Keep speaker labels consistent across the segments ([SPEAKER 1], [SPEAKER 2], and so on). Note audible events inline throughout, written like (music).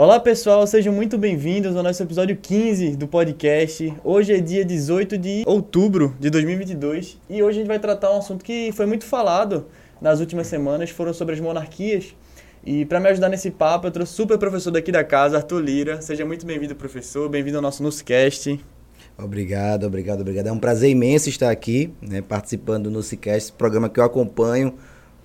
[SPEAKER 1] Olá pessoal, sejam muito bem-vindos ao nosso episódio 15 do podcast. Hoje é dia 18 de outubro de 2022 e hoje a gente vai tratar um assunto que foi muito falado nas últimas semanas, foram sobre as monarquias. E para me ajudar nesse papo, eu trouxe o super professor daqui da casa, Arthur Lira. Seja muito bem-vindo, professor. Bem-vindo ao nosso Nuscast.
[SPEAKER 2] Obrigado, obrigado, obrigado. É um prazer imenso estar aqui, né, participando do Nuscast, programa que eu acompanho,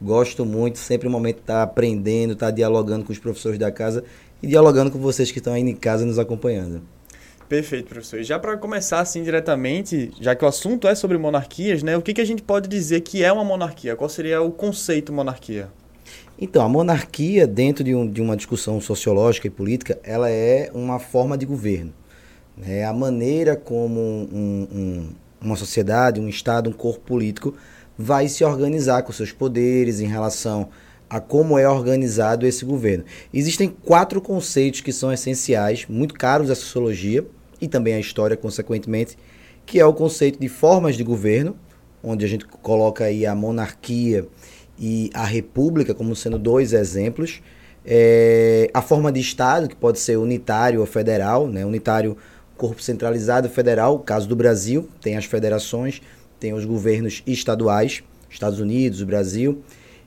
[SPEAKER 2] gosto muito, sempre um momento de estar aprendendo, estar dialogando com os professores da casa e dialogando com vocês que estão aí em casa nos acompanhando.
[SPEAKER 1] Perfeito, professor. E já para começar assim diretamente, já que o assunto é sobre monarquias, né? O que, que a gente pode dizer que é uma monarquia? Qual seria o conceito monarquia?
[SPEAKER 2] Então, a monarquia, dentro de, um, de uma discussão sociológica e política, ela é uma forma de governo. É a maneira como um, um, uma sociedade, um Estado, um corpo político vai se organizar com seus poderes em relação a como é organizado esse governo. Existem quatro conceitos que são essenciais, muito caros à sociologia e também à história, consequentemente, que é o conceito de formas de governo, onde a gente coloca aí a monarquia e a república como sendo dois exemplos. É, a forma de Estado, que pode ser unitário ou federal, né? unitário, corpo centralizado, federal, caso do Brasil, tem as federações, tem os governos estaduais, Estados Unidos, Brasil,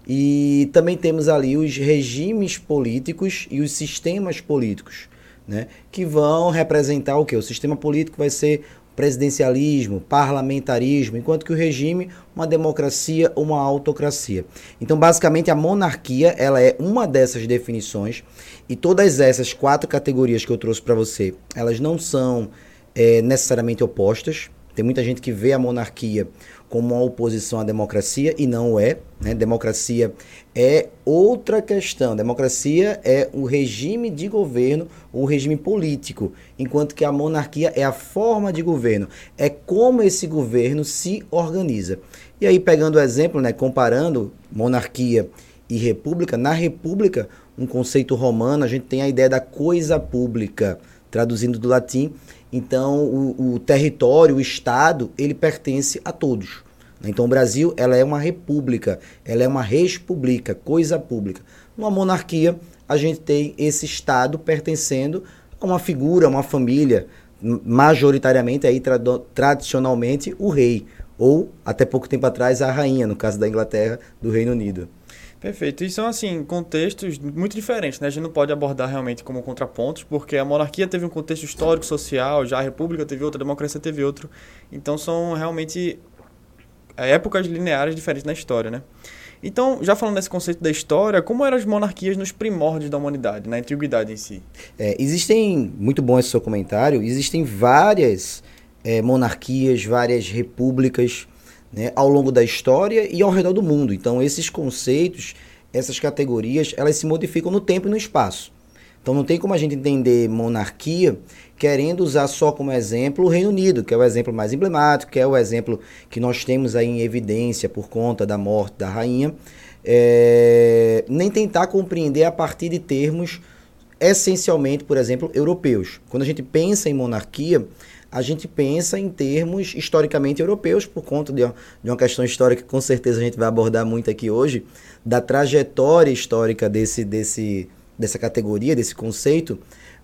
[SPEAKER 2] e também temos ali os regimes políticos e os sistemas políticos, né, que vão representar o que? O sistema político vai ser presidencialismo, parlamentarismo, enquanto que o regime uma democracia uma autocracia. Então, basicamente, a monarquia ela é uma dessas definições e todas essas quatro categorias que eu trouxe para você, elas não são é, necessariamente opostas. Tem muita gente que vê a monarquia como uma oposição à democracia e não é. Né? Democracia é outra questão. Democracia é o regime de governo, o regime político, enquanto que a monarquia é a forma de governo, é como esse governo se organiza. E aí, pegando o exemplo, né, comparando monarquia e república, na república, um conceito romano, a gente tem a ideia da coisa pública, traduzindo do latim. Então, o, o território, o Estado, ele pertence a todos. Então, o Brasil ela é uma república, ela é uma respublica, coisa pública. Numa monarquia, a gente tem esse Estado pertencendo a uma figura, uma família, majoritariamente, aí, tra tradicionalmente, o rei, ou, até pouco tempo atrás, a rainha, no caso da Inglaterra, do Reino Unido.
[SPEAKER 1] Perfeito. E são, assim, contextos muito diferentes, né? A gente não pode abordar realmente como contrapontos, porque a monarquia teve um contexto histórico, social, já a república teve outro, a democracia teve outro. Então, são realmente épocas lineares diferentes na história, né? Então, já falando desse conceito da história, como eram as monarquias nos primórdios da humanidade, na antiguidade em si?
[SPEAKER 2] É, existem, muito bom esse seu comentário, existem várias é, monarquias, várias repúblicas né, ao longo da história e ao redor do mundo. Então, esses conceitos, essas categorias, elas se modificam no tempo e no espaço. Então, não tem como a gente entender monarquia querendo usar só como exemplo o Reino Unido, que é o exemplo mais emblemático, que é o exemplo que nós temos aí em evidência por conta da morte da rainha, é, nem tentar compreender a partir de termos essencialmente, por exemplo, europeus. Quando a gente pensa em monarquia, a gente pensa em termos historicamente europeus, por conta de uma, de uma questão histórica que com certeza a gente vai abordar muito aqui hoje, da trajetória histórica desse, desse, dessa categoria, desse conceito,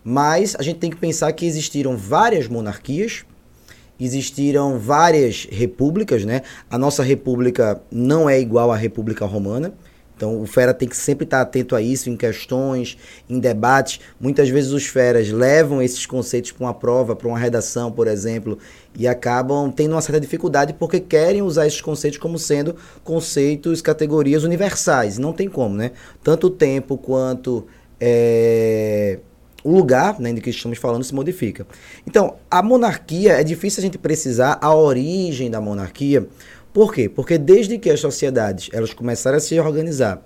[SPEAKER 2] mas a gente tem que pensar que existiram várias monarquias, existiram várias repúblicas, né? A nossa república não é igual à República Romana. Então o fera tem que sempre estar atento a isso em questões, em debates. Muitas vezes os feras levam esses conceitos para uma prova, para uma redação, por exemplo, e acabam tendo uma certa dificuldade porque querem usar esses conceitos como sendo conceitos, categorias universais. Não tem como, né? Tanto o tempo quanto é, o lugar né, de que estamos falando se modifica. Então, a monarquia, é difícil a gente precisar a origem da monarquia. Por quê? Porque desde que as sociedades elas começaram a se organizar,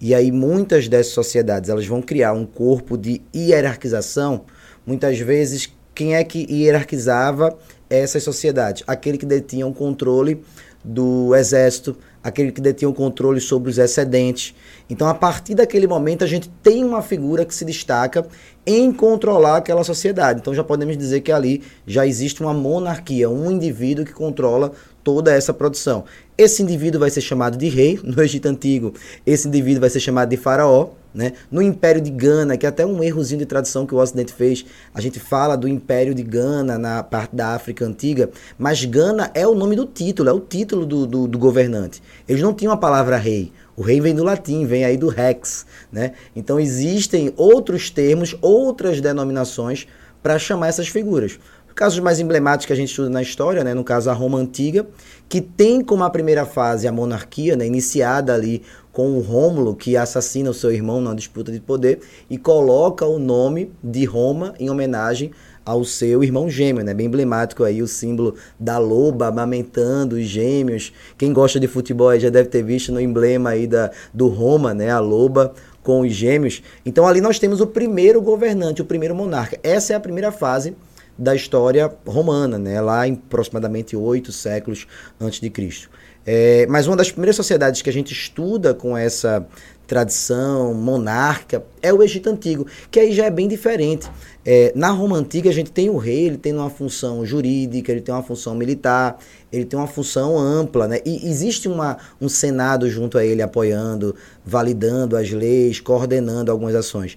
[SPEAKER 2] e aí muitas dessas sociedades elas vão criar um corpo de hierarquização, muitas vezes quem é que hierarquizava essas sociedades? Aquele que detinha o controle do exército, aquele que detinha o controle sobre os excedentes. Então, a partir daquele momento, a gente tem uma figura que se destaca em controlar aquela sociedade. Então, já podemos dizer que ali já existe uma monarquia, um indivíduo que controla toda essa produção. Esse indivíduo vai ser chamado de rei, no Egito Antigo, esse indivíduo vai ser chamado de faraó, Né? No Império de Gana, que é até um errozinho de tradução que o Ocidente fez, a gente fala do Império de Gana na parte da África Antiga, mas Gana é o nome do título, é o título do, do, do governante. Eles não tinham a palavra rei. O rei vem do latim, vem aí do rex. Né? Então existem outros termos, outras denominações para chamar essas figuras. Casos mais emblemáticos que a gente estuda na história, né? no caso a Roma Antiga, que tem como a primeira fase a monarquia, né? iniciada ali com o Rômulo, que assassina o seu irmão numa disputa de poder, e coloca o nome de Roma em homenagem ao seu irmão gêmeo, né? Bem emblemático aí o símbolo da loba amamentando os gêmeos. Quem gosta de futebol já deve ter visto no emblema aí da, do Roma, né? A loba com os gêmeos. Então ali nós temos o primeiro governante, o primeiro monarca. Essa é a primeira fase da história romana, né? lá em aproximadamente oito séculos antes de Cristo. É, mas uma das primeiras sociedades que a gente estuda com essa tradição monárquica é o Egito Antigo, que aí já é bem diferente. É, na Roma Antiga a gente tem o rei, ele tem uma função jurídica, ele tem uma função militar, ele tem uma função ampla, né? E existe uma, um senado junto a ele apoiando, validando as leis, coordenando algumas ações.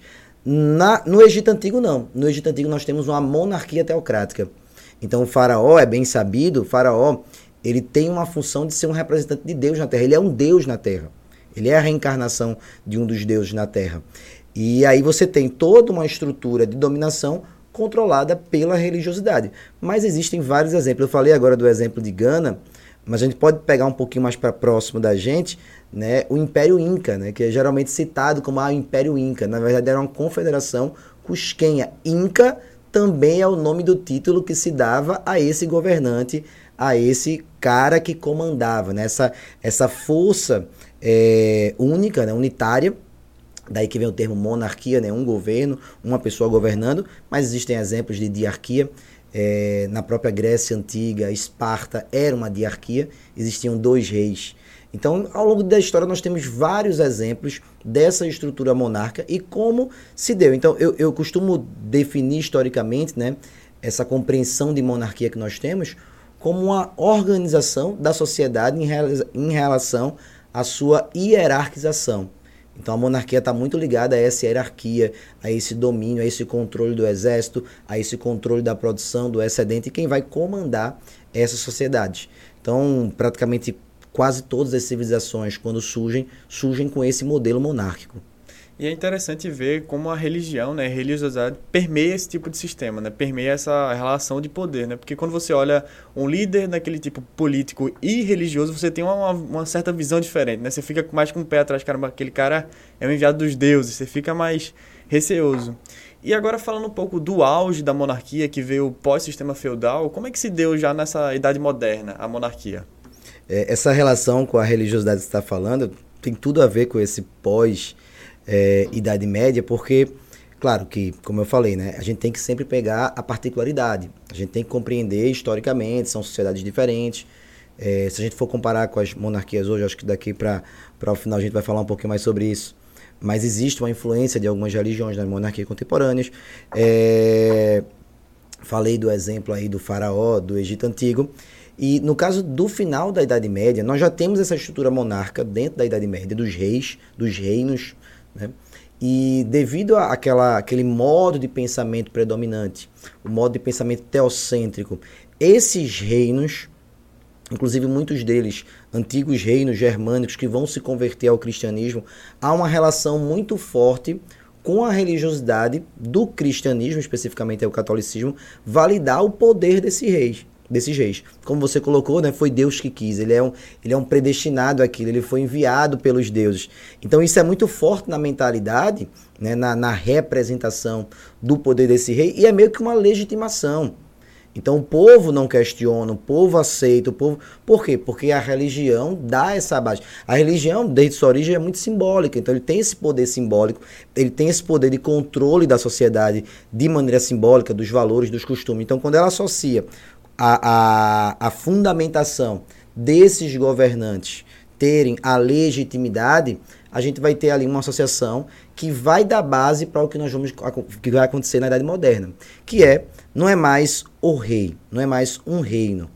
[SPEAKER 2] Na, no Egito Antigo, não. No Egito Antigo nós temos uma monarquia teocrática. Então o faraó é bem sabido, o faraó ele tem uma função de ser um representante de Deus na Terra. Ele é um Deus na Terra. Ele é a reencarnação de um dos deuses na Terra. E aí você tem toda uma estrutura de dominação controlada pela religiosidade. Mas existem vários exemplos. Eu falei agora do exemplo de Gana, mas a gente pode pegar um pouquinho mais para próximo da gente, né, o Império Inca, né, que é geralmente citado como ah, o Império Inca. Na verdade, era uma confederação cusquenha. Inca também é o nome do título que se dava a esse governante, a esse cara que comandava, né, essa, essa força é, única, né, unitária. Daí que vem o termo monarquia, né, um governo, uma pessoa governando, mas existem exemplos de diarquia. É, na própria Grécia Antiga, Esparta era uma diarquia, existiam dois reis então, ao longo da história, nós temos vários exemplos dessa estrutura monarca e como se deu. Então, eu, eu costumo definir historicamente né, essa compreensão de monarquia que nós temos como uma organização da sociedade em, em relação à sua hierarquização. Então a monarquia está muito ligada a essa hierarquia, a esse domínio, a esse controle do exército, a esse controle da produção, do excedente e quem vai comandar essa sociedade. Então, praticamente quase todas as civilizações, quando surgem, surgem com esse modelo monárquico.
[SPEAKER 1] E é interessante ver como a religião, né, a religiosidade permeia esse tipo de sistema, né, permeia essa relação de poder, né, porque quando você olha um líder daquele tipo político e religioso, você tem uma, uma certa visão diferente, né, você fica mais com o pé atrás, caramba, aquele cara é um enviado dos deuses, você fica mais receoso. E agora falando um pouco do auge da monarquia que veio pós-sistema feudal, como é que se deu já nessa idade moderna a monarquia?
[SPEAKER 2] É, essa relação com a religiosidade que você está falando tem tudo a ver com esse pós é, Idade Média, porque, claro que, como eu falei, né, a gente tem que sempre pegar a particularidade. A gente tem que compreender historicamente, são sociedades diferentes. É, se a gente for comparar com as monarquias hoje, acho que daqui para o final a gente vai falar um pouquinho mais sobre isso. Mas existe uma influência de algumas religiões nas monarquias contemporâneas. É, falei do exemplo aí do faraó, do Egito Antigo. E no caso do final da Idade Média, nós já temos essa estrutura monarca dentro da Idade Média, dos reis, dos reinos, né? E devido àquela, àquele modo de pensamento predominante, o modo de pensamento teocêntrico, esses reinos, inclusive muitos deles antigos reinos germânicos que vão se converter ao cristianismo, há uma relação muito forte com a religiosidade do cristianismo, especificamente é o catolicismo, validar o poder desses reis desses reis. Como você colocou, né, foi Deus que quis. Ele é um, ele é um predestinado àquilo, ele foi enviado pelos deuses. Então isso é muito forte na mentalidade, né, na, na representação do poder desse rei, e é meio que uma legitimação. Então o povo não questiona, o povo aceita, o povo. Por quê? Porque a religião dá essa base. A religião, desde sua origem, é muito simbólica. Então ele tem esse poder simbólico, ele tem esse poder de controle da sociedade de maneira simbólica, dos valores, dos costumes. Então, quando ela associa a, a, a fundamentação desses governantes terem a legitimidade, a gente vai ter ali uma associação que vai dar base para o que nós vamos que vai acontecer na idade moderna, que é não é mais o rei, não é mais um reino,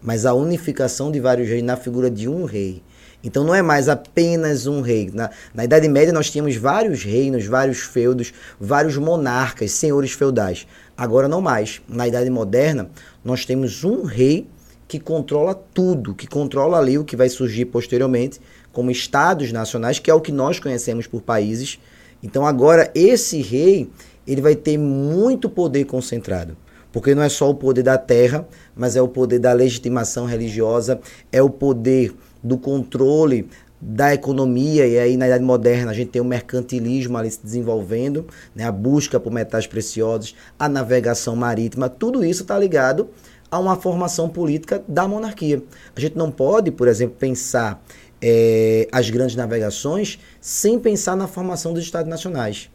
[SPEAKER 2] mas a unificação de vários reis na figura de um rei. Então não é mais apenas um rei. Na, na Idade Média nós tínhamos vários reinos, vários feudos, vários monarcas, senhores feudais. Agora não mais. Na Idade Moderna nós temos um rei que controla tudo, que controla ali o que vai surgir posteriormente como estados nacionais, que é o que nós conhecemos por países. Então agora esse rei, ele vai ter muito poder concentrado, porque não é só o poder da terra, mas é o poder da legitimação religiosa, é o poder do controle da economia, e aí na Idade Moderna a gente tem o mercantilismo ali se desenvolvendo, né, a busca por metais preciosos, a navegação marítima, tudo isso está ligado a uma formação política da monarquia. A gente não pode, por exemplo, pensar é, as grandes navegações sem pensar na formação dos estados nacionais.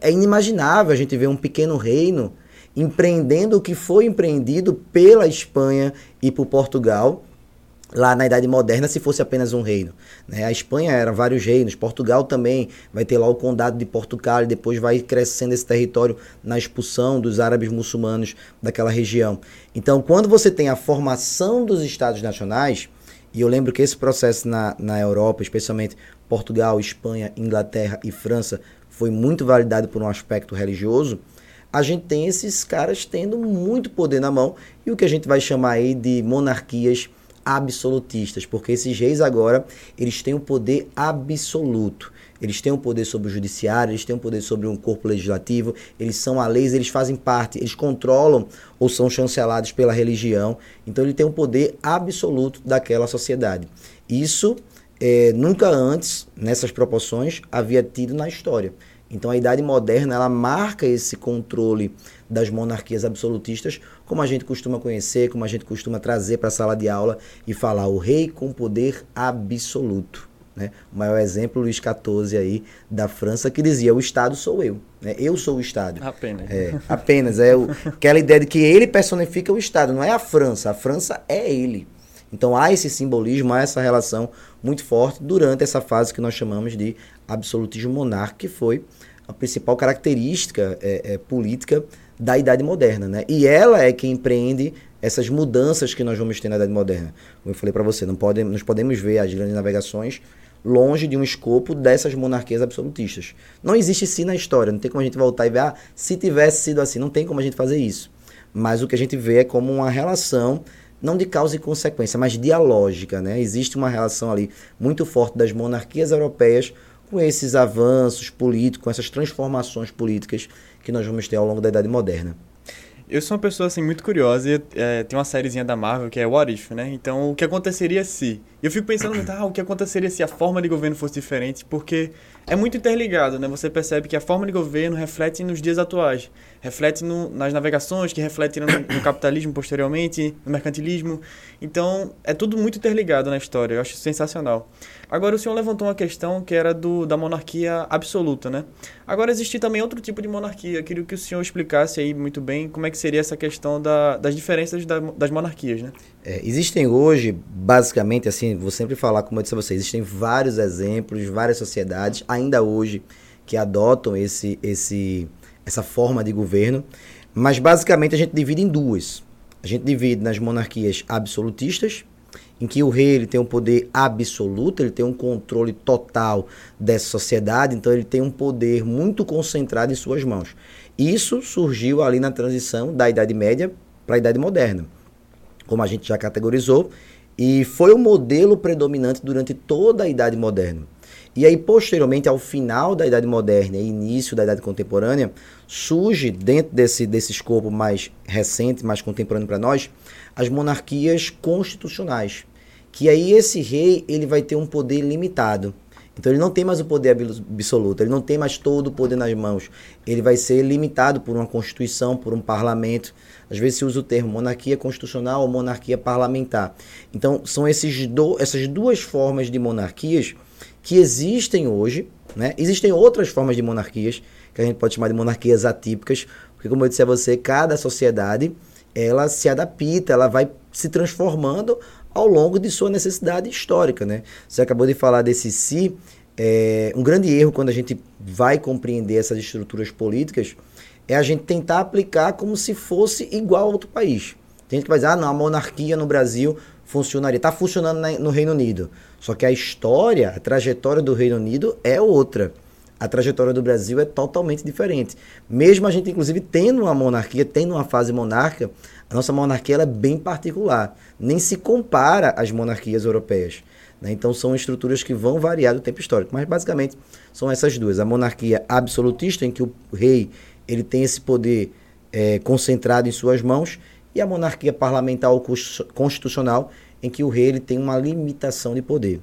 [SPEAKER 2] É inimaginável a gente ver um pequeno reino empreendendo o que foi empreendido pela Espanha e por Portugal lá na Idade Moderna se fosse apenas um reino. Né? A Espanha era vários reinos, Portugal também vai ter lá o Condado de Portugal e depois vai crescendo esse território na expulsão dos árabes muçulmanos daquela região. Então, quando você tem a formação dos estados nacionais, e eu lembro que esse processo na, na Europa, especialmente Portugal, Espanha, Inglaterra e França, foi muito validado por um aspecto religioso. A gente tem esses caras tendo muito poder na mão e o que a gente vai chamar aí de monarquias absolutistas, porque esses reis agora, eles têm o um poder absoluto. Eles têm o um poder sobre o judiciário, eles têm o um poder sobre um corpo legislativo, eles são a lei, eles fazem parte, eles controlam ou são chancelados pela religião. Então ele tem um poder absoluto daquela sociedade. Isso é, nunca antes, nessas proporções, havia tido na história. Então a Idade Moderna ela marca esse controle das monarquias absolutistas, como a gente costuma conhecer, como a gente costuma trazer para a sala de aula e falar o rei com poder absoluto. Né? O maior exemplo, Luís XIV aí, da França, que dizia, o Estado sou eu. Né? Eu sou o Estado.
[SPEAKER 1] Apenas.
[SPEAKER 2] É, apenas. É o, aquela ideia de que ele personifica o Estado, não é a França. A França é ele. Então há esse simbolismo, há essa relação muito forte durante essa fase que nós chamamos de absolutismo monárquico, que foi a principal característica é, é, política da Idade Moderna. Né? E ela é quem empreende essas mudanças que nós vamos ter na Idade Moderna. Como eu falei para você, não pode, nós podemos ver as grandes navegações longe de um escopo dessas monarquias absolutistas. Não existe sim na história, não tem como a gente voltar e ver, ah, se tivesse sido assim, não tem como a gente fazer isso. Mas o que a gente vê é como uma relação não de causa e consequência, mas dialógica, né? Existe uma relação ali muito forte das monarquias europeias com esses avanços políticos, com essas transformações políticas que nós vamos ter ao longo da Idade Moderna.
[SPEAKER 1] Eu sou uma pessoa assim muito curiosa e é, tem uma sériezinha da Marvel que é What If, né? Então, o que aconteceria se? Eu fico pensando ah, o que aconteceria se a forma de governo fosse diferente, porque é muito interligado, né? Você percebe que a forma de governo reflete nos dias atuais, reflete no, nas navegações, que reflete no, no, capitalismo posteriormente, no mercantilismo. Então, é tudo muito interligado na história. Eu acho sensacional. Agora, o senhor levantou uma questão que era do, da monarquia absoluta, né? Agora, existe também outro tipo de monarquia. Eu queria que o senhor explicasse aí muito bem como é que seria essa questão da, das diferenças da, das monarquias, né?
[SPEAKER 2] É, existem hoje, basicamente, assim, vou sempre falar, como eu disse a vocês, existem vários exemplos, várias sociedades, ainda hoje, que adotam esse, esse, essa forma de governo, mas basicamente a gente divide em duas. A gente divide nas monarquias absolutistas, em que o rei ele tem um poder absoluto, ele tem um controle total dessa sociedade, então ele tem um poder muito concentrado em suas mãos. Isso surgiu ali na transição da Idade Média para a Idade Moderna, como a gente já categorizou, e foi o modelo predominante durante toda a Idade Moderna. E aí, posteriormente, ao final da Idade Moderna e início da Idade Contemporânea, surge, dentro desse, desse escopo mais recente, mais contemporâneo para nós, as monarquias constitucionais que aí esse rei ele vai ter um poder limitado. Então ele não tem mais o poder absoluto, ele não tem mais todo o poder nas mãos. Ele vai ser limitado por uma constituição, por um parlamento. Às vezes se usa o termo monarquia constitucional ou monarquia parlamentar. Então são esses do, essas duas formas de monarquias que existem hoje. Né? Existem outras formas de monarquias que a gente pode chamar de monarquias atípicas, porque como eu disse a você, cada sociedade ela se adapta, ela vai se transformando ao longo de sua necessidade histórica. Né? Você acabou de falar desse si. É, um grande erro quando a gente vai compreender essas estruturas políticas é a gente tentar aplicar como se fosse igual a outro país. Tem gente que vai dizer, ah, não, a monarquia no Brasil funcionaria. Está funcionando na, no Reino Unido. Só que a história, a trajetória do Reino Unido é outra. A trajetória do Brasil é totalmente diferente. Mesmo a gente, inclusive, tendo uma monarquia, tendo uma fase monárquica, a nossa monarquia é bem particular. Nem se compara às monarquias europeias. Né? Então, são estruturas que vão variar do tempo histórico. Mas, basicamente, são essas duas. A monarquia absolutista, em que o rei ele tem esse poder é, concentrado em suas mãos, e a monarquia parlamentar ou constitucional, em que o rei ele tem uma limitação de poder.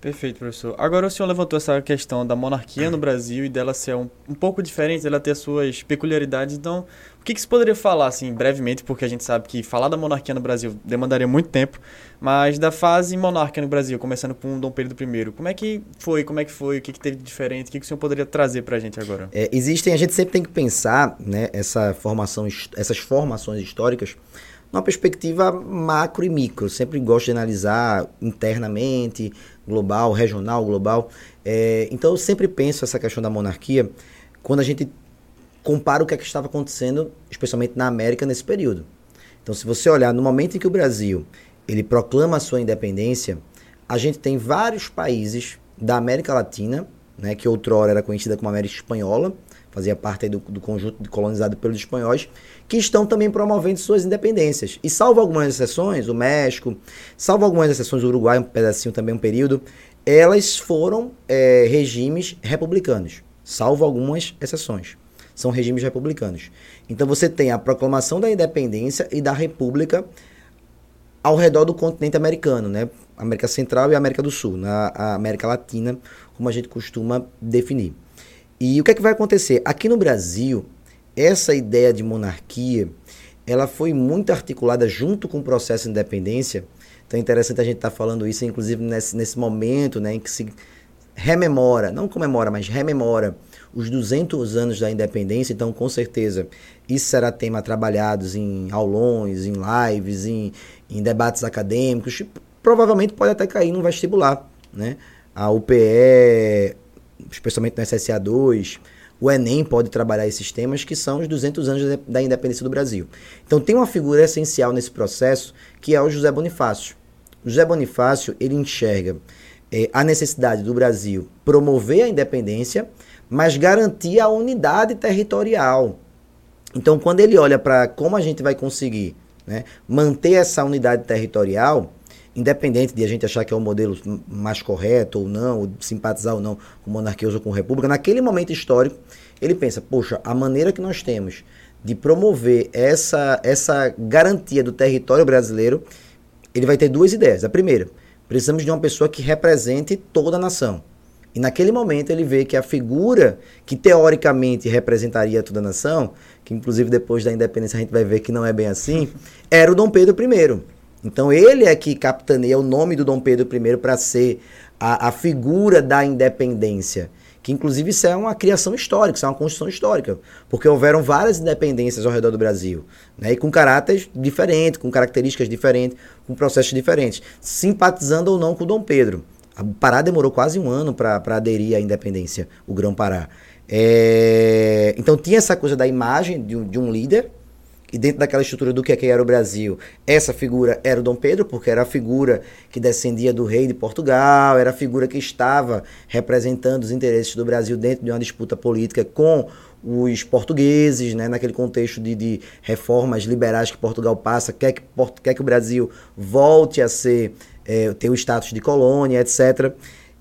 [SPEAKER 1] Perfeito, professor. Agora o senhor levantou essa questão da monarquia no Brasil e dela ser um, um pouco diferente, dela ter suas peculiaridades. Então, que, que se poderia falar, assim, brevemente, porque a gente sabe que falar da monarquia no Brasil demandaria muito tempo, mas da fase monárquica no Brasil, começando com Dom Pedro I, como é que foi, como é que foi, o que, que teve de diferente, o que, que o senhor poderia trazer para a gente agora?
[SPEAKER 2] É, existem, a gente sempre tem que pensar, né, essa formação, essas formações históricas numa perspectiva macro e micro. Sempre gosto de analisar internamente, global, regional, global. É, então eu sempre penso essa questão da monarquia quando a gente compara o que, é que estava acontecendo, especialmente na América nesse período. Então, se você olhar no momento em que o Brasil ele proclama a sua independência, a gente tem vários países da América Latina, né, que outrora era conhecida como América Espanhola, fazia parte do, do conjunto colonizado pelos espanhóis, que estão também promovendo suas independências. E salvo algumas exceções, o México, salvo algumas exceções, o Uruguai, um pedacinho também, um período, elas foram é, regimes republicanos, salvo algumas exceções. São regimes republicanos. Então você tem a proclamação da independência e da república ao redor do continente americano, né? América Central e América do Sul, na América Latina, como a gente costuma definir. E o que é que vai acontecer? Aqui no Brasil, essa ideia de monarquia, ela foi muito articulada junto com o processo de independência. Então é interessante a gente estar tá falando isso, inclusive nesse, nesse momento né, em que se rememora, não comemora, mas rememora os 200 anos da independência. Então, com certeza, isso será tema trabalhados em aulões, em lives, em, em debates acadêmicos. Provavelmente pode até cair no vestibular. Né? A UPE especialmente no SSA2, o Enem pode trabalhar esses temas que são os 200 anos da independência do Brasil. Então tem uma figura essencial nesse processo que é o José Bonifácio. José Bonifácio ele enxerga é, a necessidade do Brasil promover a independência, mas garantir a unidade territorial. Então quando ele olha para como a gente vai conseguir né, manter essa unidade territorial, independente de a gente achar que é o modelo mais correto ou não, ou simpatizar ou não com monarquia ou com república, naquele momento histórico, ele pensa, poxa, a maneira que nós temos de promover essa, essa garantia do território brasileiro, ele vai ter duas ideias. A primeira, precisamos de uma pessoa que represente toda a nação. E naquele momento ele vê que a figura que teoricamente representaria toda a nação, que inclusive depois da independência a gente vai ver que não é bem assim, (laughs) era o Dom Pedro I. Então ele é que capitaneia o nome do Dom Pedro I para ser a, a, figura da independência. Que inclusive isso é uma criação histórica, isso é uma construção histórica. Porque houveram várias independências ao redor do Brasil. Né, e com caráteres diferentes, com características diferentes, com processos diferentes. Simpatizando ou não com o Dom Pedro. A Pará demorou quase um ano para aderir à independência, o Grão-Pará. É, então tinha essa coisa da imagem de um, de um líder, e dentro daquela estrutura do que, é que era o Brasil, essa figura era o Dom Pedro, porque era a figura que descendia do rei de Portugal, era a figura que estava representando os interesses do Brasil dentro de uma disputa política com os portugueses, né, naquele contexto de, de reformas liberais que Portugal passa, quer que, quer que o Brasil volte a ser, é, ter o status de colônia, etc.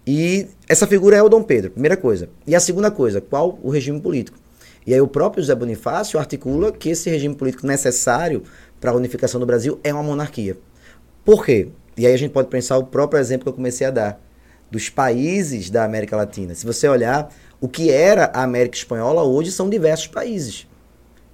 [SPEAKER 2] E essa figura é o Dom Pedro, primeira coisa. E a segunda coisa, qual o regime político? E aí o próprio José Bonifácio articula que esse regime político necessário para a unificação do Brasil é uma monarquia. Por quê? E aí a gente pode pensar o próprio exemplo que eu comecei a dar dos países da América Latina. Se você olhar o que era a América Espanhola hoje são diversos países.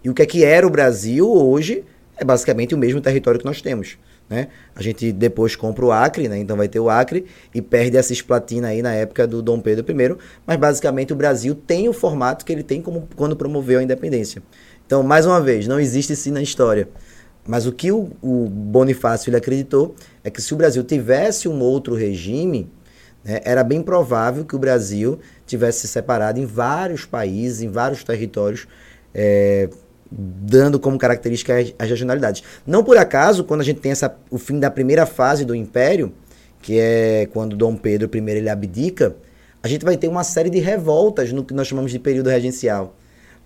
[SPEAKER 2] E o que é que era o Brasil hoje é basicamente o mesmo território que nós temos. Né? A gente depois compra o Acre, né? então vai ter o Acre e perde a Cisplatina aí na época do Dom Pedro I, mas basicamente o Brasil tem o formato que ele tem como quando promoveu a independência. Então, mais uma vez, não existe sim na história. Mas o que o, o Bonifácio ele acreditou é que se o Brasil tivesse um outro regime, né, era bem provável que o Brasil tivesse se separado em vários países, em vários territórios, é, dando como característica as, regionalidades. Não por acaso, quando a gente tem essa, o fim da primeira fase do Império, que é quando Dom Pedro I ele abdica, a gente vai ter uma série de revoltas no que nós chamamos de período regencial.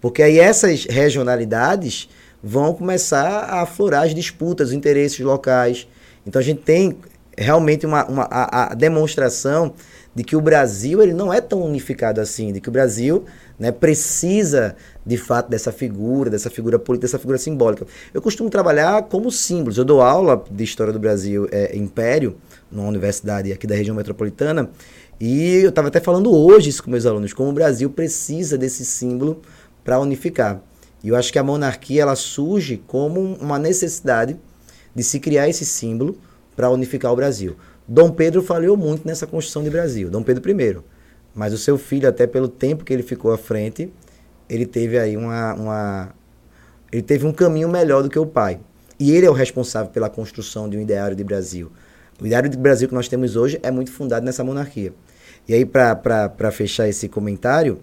[SPEAKER 2] Porque aí essas regionalidades vão começar a aflorar as disputas, os interesses locais. Então a gente tem realmente uma, uma a, a demonstração de que o Brasil ele não é tão unificado assim, de que o Brasil né, precisa de fato dessa figura, dessa figura política, dessa figura simbólica. Eu costumo trabalhar como símbolos. Eu dou aula de História do Brasil é, Império, numa universidade aqui da região metropolitana, e eu estava até falando hoje isso com meus alunos, como o Brasil precisa desse símbolo para unificar. E eu acho que a monarquia ela surge como uma necessidade de se criar esse símbolo para unificar o Brasil. Dom Pedro falhou muito nessa construção de Brasil, Dom Pedro I. Mas o seu filho, até pelo tempo que ele ficou à frente, ele teve aí uma, uma ele teve um caminho melhor do que o pai. E ele é o responsável pela construção de um ideário de Brasil. O ideário de Brasil que nós temos hoje é muito fundado nessa monarquia. E aí, para fechar esse comentário,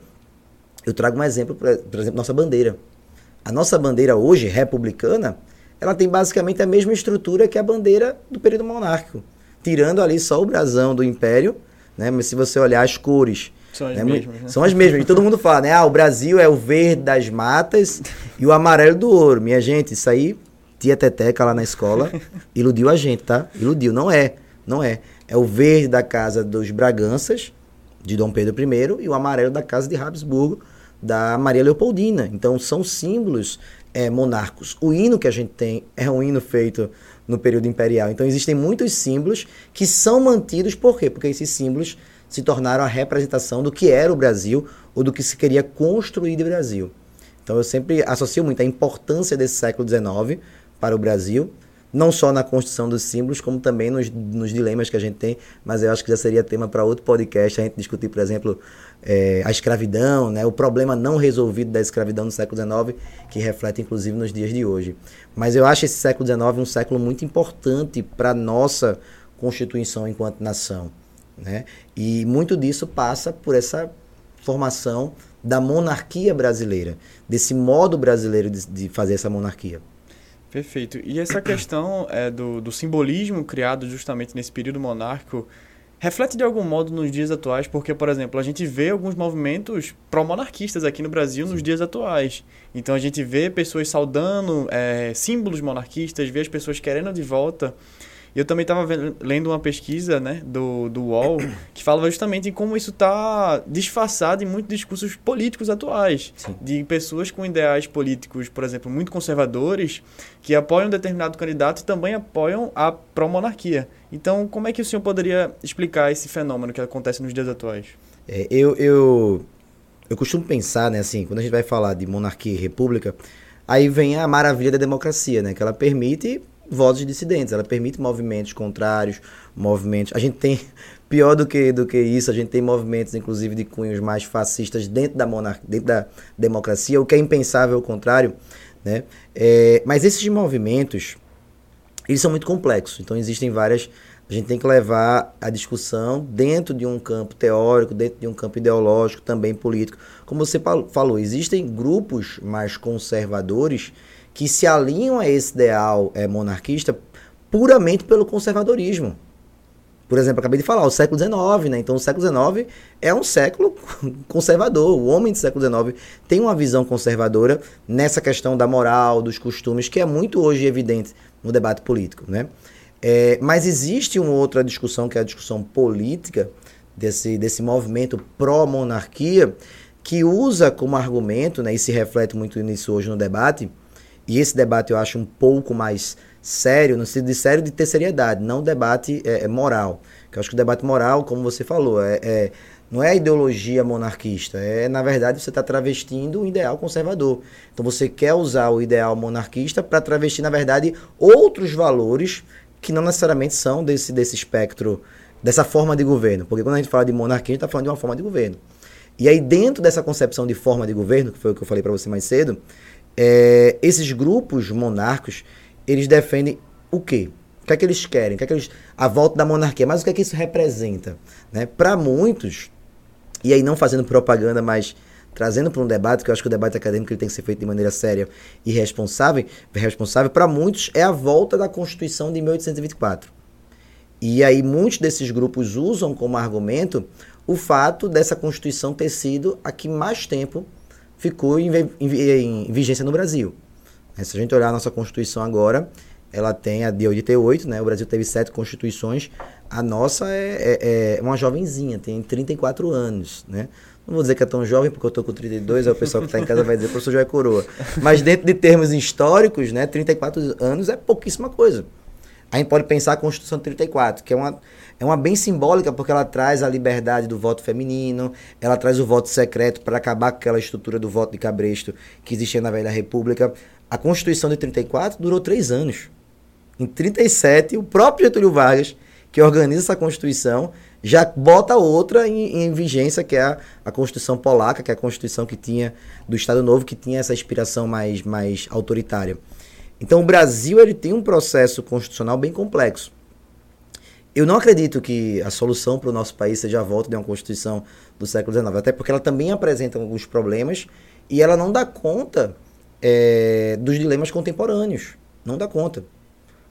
[SPEAKER 2] eu trago um exemplo, por exemplo, nossa bandeira. A nossa bandeira hoje, republicana, ela tem basicamente a mesma estrutura que a bandeira do período monárquico tirando ali só o brasão do Império, né? Mas se você olhar as cores,
[SPEAKER 1] são as
[SPEAKER 2] né?
[SPEAKER 1] mesmas. Né?
[SPEAKER 2] São as mesmas. E todo mundo fala, né? Ah, o Brasil é o verde das matas (laughs) e o amarelo do ouro. Minha gente, isso aí, tia Teteca lá na escola, (laughs) iludiu a gente, tá? Iludiu. Não é. Não é. É o verde da casa dos Braganças, de Dom Pedro I, e o amarelo da casa de Habsburgo, da Maria Leopoldina. Então, são símbolos é, monarcos. O hino que a gente tem é um hino feito no período imperial. Então existem muitos símbolos que são mantidos, por quê? Porque esses símbolos se tornaram a representação do que era o Brasil ou do que se queria construir de Brasil. Então eu sempre associo muito a importância desse século XIX para o Brasil, não só na construção dos símbolos, como também nos, nos dilemas que a gente tem, mas eu acho que já seria tema para outro podcast, a gente discutir, por exemplo, é, a escravidão, né, o problema não resolvido da escravidão no século XIX, que reflete inclusive nos dias de hoje. Mas eu acho esse século XIX um século muito importante para a nossa constituição enquanto nação. Né? E muito disso passa por essa formação da monarquia brasileira, desse modo brasileiro de, de fazer essa monarquia.
[SPEAKER 1] Perfeito. E essa questão é, do, do simbolismo criado justamente nesse período monárquico reflete de algum modo nos dias atuais, porque, por exemplo, a gente vê alguns movimentos pró-monarquistas aqui no Brasil Sim. nos dias atuais. Então a gente vê pessoas saudando é, símbolos monarquistas, vê as pessoas querendo de volta e eu também estava lendo uma pesquisa né, do, do UOL que falava justamente em como isso está disfarçado em muitos discursos políticos atuais. Sim. De pessoas com ideais políticos, por exemplo, muito conservadores, que apoiam um determinado candidato e também apoiam a pró-monarquia. Então, como é que o senhor poderia explicar esse fenômeno que acontece nos dias atuais?
[SPEAKER 2] É, eu, eu, eu costumo pensar, né, assim, quando a gente vai falar de monarquia e república, aí vem a maravilha da democracia, né, que ela permite vozes dissidentes, ela permite movimentos contrários, movimentos. A gente tem (laughs) pior do que do que isso, a gente tem movimentos inclusive de cunhos mais fascistas dentro da monarquia, dentro da democracia, o que é impensável ao contrário, né? É, mas esses movimentos eles são muito complexos, então existem várias a gente tem que levar a discussão dentro de um campo teórico, dentro de um campo ideológico, também político. Como você falou, existem grupos mais conservadores que se alinham a esse ideal é, monarquista puramente pelo conservadorismo. Por exemplo, acabei de falar, o século XIX, né? Então, o século XIX é um século (laughs) conservador. O homem do século XIX tem uma visão conservadora nessa questão da moral, dos costumes, que é muito hoje evidente no debate político, né? É, mas existe uma outra discussão, que é a discussão política desse, desse movimento pró-monarquia, que usa como argumento, né, e se reflete muito nisso hoje no debate, e esse debate eu acho um pouco mais sério, no sentido de sério de ter seriedade, não debate é, é moral. Que eu acho que o debate moral, como você falou, é, é não é a ideologia monarquista, é na verdade você está travestindo um ideal conservador. Então você quer usar o ideal monarquista para travestir, na verdade, outros valores que não necessariamente são desse, desse espectro, dessa forma de governo. Porque quando a gente fala de monarquia, a gente está falando de uma forma de governo. E aí, dentro dessa concepção de forma de governo, que foi o que eu falei para você mais cedo, é, esses grupos monarcos, eles defendem o quê? O que é que eles querem? O que é que eles, a volta da monarquia. Mas o que é que isso representa? Né? Para muitos, e aí não fazendo propaganda, mas trazendo para um debate, que eu acho que o debate acadêmico ele tem que ser feito de maneira séria e responsável, responsável para muitos é a volta da Constituição de 1824. E aí muitos desses grupos usam como argumento o fato dessa Constituição ter sido a que mais tempo ficou em, em, em vigência no Brasil. Se a gente olhar a nossa Constituição agora, ela tem a de 88, né? O Brasil teve sete constituições. A nossa é, é, é, uma jovenzinha, tem 34 anos, né? Não vou dizer que é tão jovem, porque eu tô com 32, aí o pessoal que está em casa vai dizer, professor já é coroa. Mas dentro de termos históricos, né, 34 anos é pouquíssima coisa. A gente pode pensar a Constituição de 34, que é uma, é uma bem simbólica, porque ela traz a liberdade do voto feminino, ela traz o voto secreto para acabar com aquela estrutura do voto de cabresto que existia na Velha República. A Constituição de 34 durou três anos. Em 37, o próprio Getúlio Vargas, que organiza essa Constituição, já bota outra em, em vigência, que é a, a, Constituição Polaca, que é a Constituição que tinha do Estado Novo, que tinha essa inspiração mais, mais autoritária. Então o Brasil ele tem um processo constitucional bem complexo. Eu não acredito que a solução para o nosso país seja a volta de uma Constituição do século XIX, até porque ela também apresenta alguns problemas e ela não dá conta é, dos dilemas contemporâneos. Não dá conta.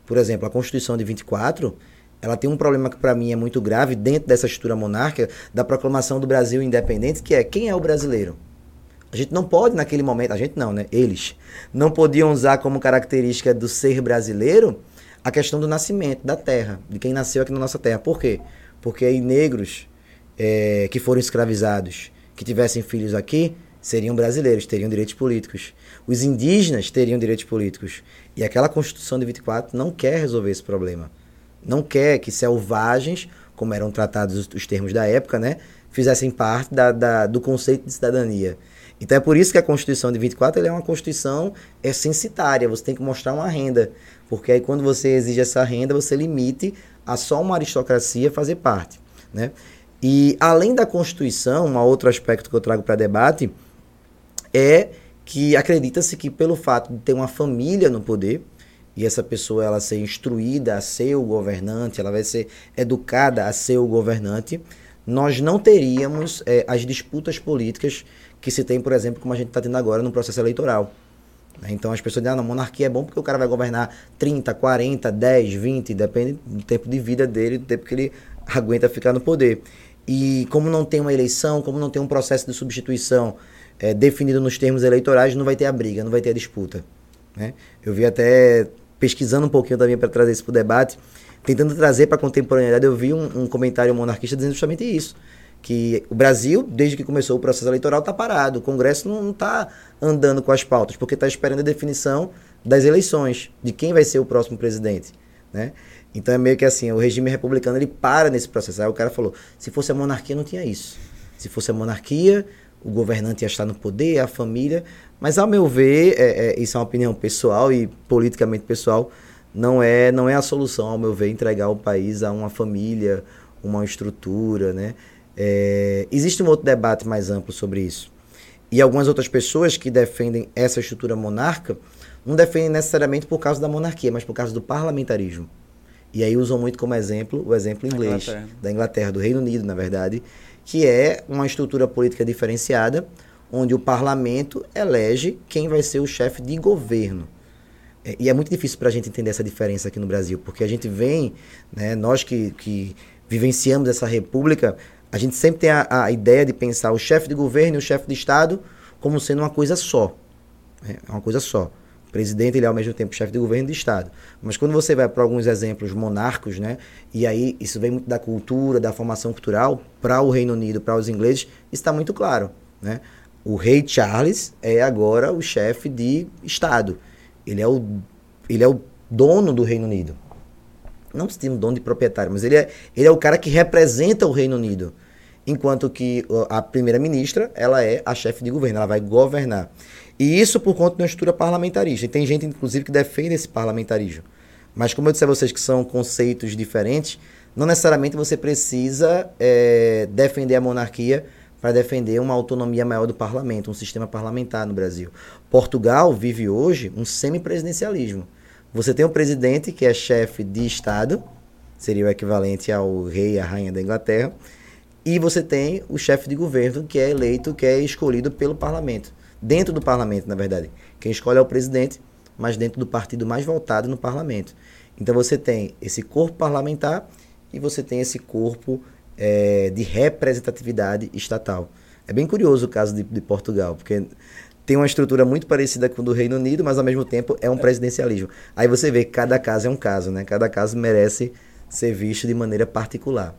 [SPEAKER 2] Por exemplo, a Constituição de 24, ela tem um problema que para mim é muito grave dentro dessa estrutura monárquica da proclamação do Brasil independente, que é quem é o brasileiro? A gente não pode naquele momento, a gente não, né? Eles não podiam usar como característica do ser brasileiro a questão do nascimento, da terra, de quem nasceu aqui na nossa terra. Por quê? Porque aí negros é, que foram escravizados, que tivessem filhos aqui, seriam brasileiros, teriam direitos políticos. Os indígenas teriam direitos políticos. E aquela Constituição de 24 não quer resolver esse problema. Não quer que selvagens, como eram tratados os, os termos da época, né, fizessem parte da, da, do conceito de cidadania. Então é por isso que a Constituição de 24 é uma Constituição é censitária, você tem que mostrar uma renda. Porque aí quando você exige essa renda, você limite a só uma aristocracia fazer parte. Né? E além da Constituição, um outro aspecto que eu trago para debate é que acredita-se que pelo fato de ter uma família no poder e essa pessoa ela ser instruída a ser o governante, ela vai ser educada a ser o governante, nós não teríamos é, as disputas políticas que se tem, por exemplo, como a gente está tendo agora no processo eleitoral. Né? Então as pessoas dizem, ah, a monarquia é bom porque o cara vai governar 30, 40, 10, 20, depende do tempo de vida dele, do tempo que ele (laughs) aguenta ficar no poder. E como não tem uma eleição, como não tem um processo de substituição é, definido nos termos eleitorais, não vai ter a briga, não vai ter a disputa. Né? Eu vi até, pesquisando um pouquinho também para trazer isso para o debate, tentando trazer para a contemporaneidade, eu vi um, um, comentário monarquista dizendo justamente isso. Que o Brasil, desde que começou o processo eleitoral, está parado. O Congresso não está andando com as pautas, porque está esperando a definição das eleições, de quem vai ser o próximo presidente. Né? Então é meio que assim, o regime republicano ele para nesse processo. Aí o cara falou, se fosse a monarquia não tinha isso. Se fosse a monarquia, o governante ia estar no poder, a família. Mas, ao meu ver, é, é, isso é uma opinião pessoal e politicamente pessoal, não é, não é a solução, ao meu ver, entregar o país a uma família, uma estrutura, né? É, existe um outro debate mais amplo sobre isso. E algumas outras pessoas que defendem essa estrutura monarca não defendem necessariamente por causa da monarquia, mas por causa do parlamentarismo. E aí usam muito como exemplo o exemplo inglês, Inglaterra. da Inglaterra, do Reino Unido, na verdade, que é uma estrutura política diferenciada, onde o parlamento elege quem vai ser o chefe de governo. É, e é muito difícil para a gente entender essa diferença aqui no Brasil, porque a gente vem, né, nós que, que vivenciamos essa república, a gente sempre tem a, a ideia de pensar o chefe de governo e o chefe de Estado como sendo uma coisa só. Né, é uma coisa só. O presidente ele é ao mesmo tempo chefe de governo de Estado. Mas quando você vai para alguns exemplos monárquicos, né, e aí isso vem muito da cultura, da formação cultural, para o Reino Unido, para os ingleses, está muito claro. Né? O rei Charles é agora o chefe de Estado. Ele é o, ele é o dono do Reino Unido. Não se tem um dono de proprietário, mas ele é, ele é o cara que representa o Reino Unido. Enquanto que a primeira-ministra, ela é a chefe de governo, ela vai governar. E isso por conta de uma estrutura parlamentarista. E tem gente, inclusive, que defende esse parlamentarismo. Mas, como eu disse a vocês que são conceitos diferentes, não necessariamente você precisa é, defender a monarquia para defender uma autonomia maior do parlamento, um sistema parlamentar no Brasil. Portugal vive hoje um semipresidencialismo. Você tem um presidente que é chefe de Estado, seria o equivalente ao rei e à rainha da Inglaterra, e você tem o chefe de governo que é eleito, que é escolhido pelo parlamento. Dentro do parlamento, na verdade. Quem escolhe é o presidente, mas dentro do partido mais votado no parlamento. Então você tem esse corpo parlamentar e você tem esse corpo é, de representatividade estatal. É bem curioso o caso de, de, Portugal, porque tem uma estrutura muito parecida com o do Reino Unido, mas ao mesmo tempo é um presidencialismo. Aí você vê que cada caso é um caso, né? Cada caso merece ser visto de maneira particular.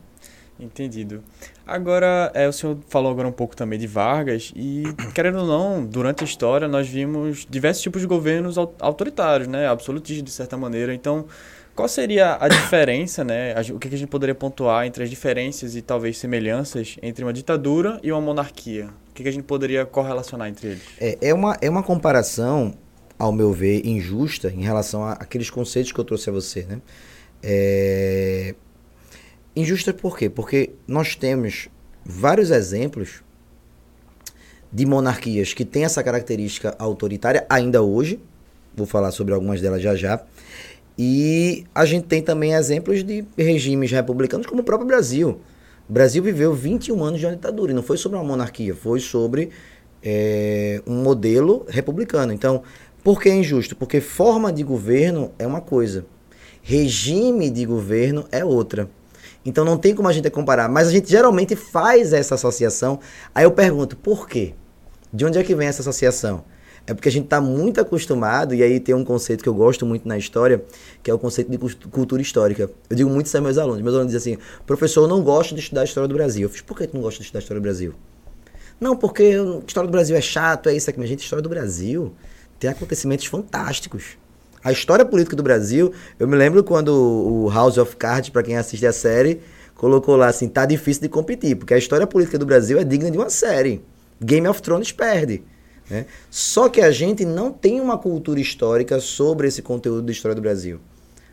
[SPEAKER 1] Entendido. Agora, é, o senhor falou agora um pouco também de Vargas e, querendo ou não, durante a história nós vimos diversos tipos de governos autoritários, né, absolutistas de certa maneira. Então, qual seria a diferença, né, o que a gente poderia pontuar entre as diferenças e talvez semelhanças entre uma ditadura e uma monarquia? O que a gente poderia correlacionar entre eles?
[SPEAKER 2] É, é, uma, é uma comparação, ao meu ver, injusta em relação àqueles conceitos que eu trouxe a você, né? É, Injusta por quê? Porque nós temos vários exemplos de monarquias que têm essa característica autoritária ainda hoje. Vou falar sobre algumas delas já já. E a gente tem também exemplos de regimes republicanos, como o próprio Brasil. O Brasil viveu 21 anos de uma ditadura e não foi sobre uma monarquia, foi sobre é, um modelo republicano. Então, por que é injusto? Porque forma de governo é uma coisa, regime de governo é outra. Então não tem como a gente comparar. Mas a gente geralmente faz essa associação. Aí eu pergunto, por quê? De onde é que vem essa associação? É porque a gente está muito acostumado, e aí tem um conceito que eu gosto muito na história, que é o conceito de cultura histórica. Eu digo muito isso aos meus alunos. Meus alunos dizem assim, professor, eu não gosto de estudar a história do Brasil. Eu fiz, por que tu não gosta de estudar a história do Brasil? Não, porque a história do Brasil é chato, é isso aqui. Mas, gente, a história do Brasil tem acontecimentos fantásticos. A história política do Brasil, eu me lembro quando o House of Cards, para quem assiste a série, colocou lá assim, tá difícil de competir, porque a história política do Brasil é digna de uma série. Game of Thrones perde. Né? Só que a gente não tem uma cultura histórica sobre esse conteúdo da história do Brasil.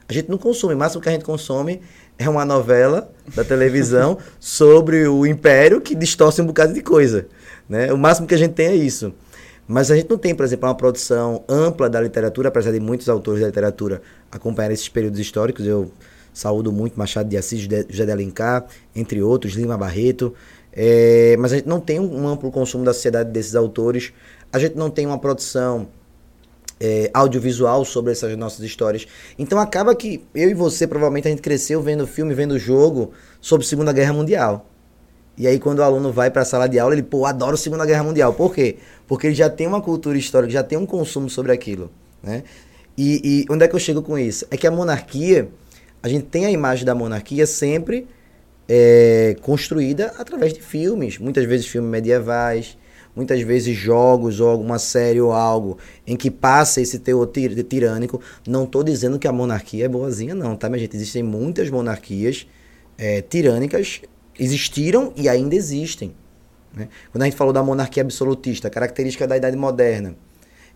[SPEAKER 2] A gente não consome, o máximo que a gente consome é uma novela da televisão (laughs) sobre o império que distorce um bocado de coisa. Né? O máximo que a gente tem é isso. Mas a gente não tem, por exemplo, uma produção ampla da literatura, apesar de muitos autores da literatura acompanhar esses períodos históricos. Eu saúdo muito Machado de Assis, José de Alencar, entre outros, Lima Barreto. É, mas a gente não tem um amplo consumo da sociedade desses autores. A gente não tem uma produção é, audiovisual sobre essas nossas histórias. Então acaba que eu e você, provavelmente, a gente cresceu vendo filme, vendo jogo sobre Segunda Guerra Mundial. E aí, quando o aluno vai para a sala de aula, ele, pô, adoro a Segunda Guerra Mundial. Por quê? Porque ele já tem uma cultura histórica, já tem um consumo sobre aquilo. Né? E, e onde é que eu chego com isso? É que a monarquia, a gente tem a imagem da monarquia sempre é, construída através de filmes. Muitas vezes filmes medievais, muitas vezes jogos ou alguma série ou algo em que passa esse teor tir tirânico. Não estou dizendo que a monarquia é boazinha, não, tá, minha gente? Existem muitas monarquias é, tirânicas existiram e ainda existem. Né? Quando a gente falou da monarquia absolutista, característica da Idade Moderna.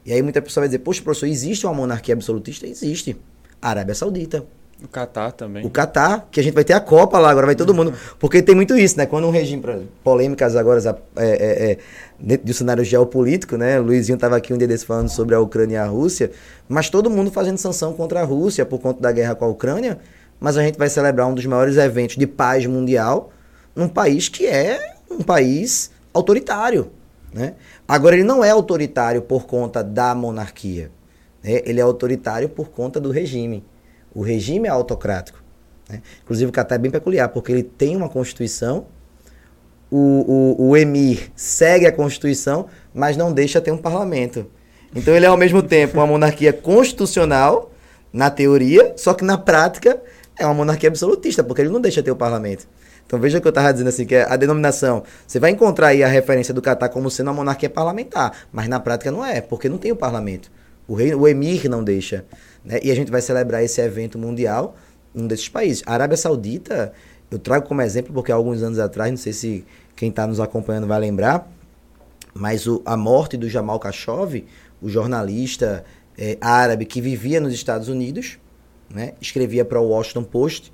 [SPEAKER 2] E aí muita pessoa vai dizer, poxa, professor, existe uma monarquia absolutista? Existe. A Arábia Saudita.
[SPEAKER 1] O Catar também.
[SPEAKER 2] O Catar, que a gente vai ter a Copa lá, agora vai todo mundo. Porque tem muito isso, né? Quando um regime, polêmicas agora, é, é, é, dentro do cenário geopolítico, né? O Luizinho estava aqui um dia desse falando sobre a Ucrânia e a Rússia, mas todo mundo fazendo sanção contra a Rússia por conta da guerra com a Ucrânia. Mas a gente vai celebrar um dos maiores eventos de paz mundial num país que é um país autoritário. Né? Agora, ele não é autoritário por conta da monarquia. Né? Ele é autoritário por conta do regime. O regime é autocrático. Né? Inclusive, o Catar é bem peculiar, porque ele tem uma constituição, o, o, o emir segue a constituição, mas não deixa ter um parlamento. Então, ele é, ao mesmo tempo, uma monarquia constitucional, na teoria, só que na prática é uma monarquia absolutista, porque ele não deixa ter o parlamento. Então veja o que eu estava dizendo assim, que é a denominação. Você vai encontrar aí a referência do Catar como sendo uma monarquia parlamentar, mas na prática não é, porque não tem o parlamento. O, rei, o emir não deixa. Né? E a gente vai celebrar esse evento mundial num desses países. A Arábia Saudita, eu trago como exemplo, porque há alguns anos atrás, não sei se quem está nos acompanhando vai lembrar, mas o, a morte do Jamal Khashoggi, o jornalista é, árabe que vivia nos Estados Unidos, né? escrevia para o Washington Post,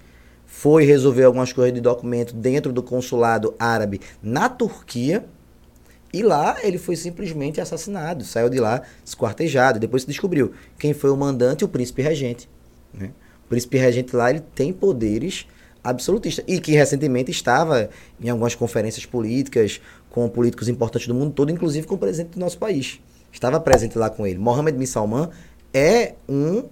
[SPEAKER 2] foi resolver algumas coisas de documento dentro do consulado árabe na Turquia. E lá ele foi simplesmente assassinado, saiu de lá esquartejado. Depois se descobriu quem foi o mandante, o príncipe regente. Né? O príncipe regente lá ele tem poderes absolutista. E que recentemente estava em algumas conferências políticas com políticos importantes do mundo todo, inclusive com o presidente do nosso país. Estava presente lá com ele. Mohamed bin Salman é um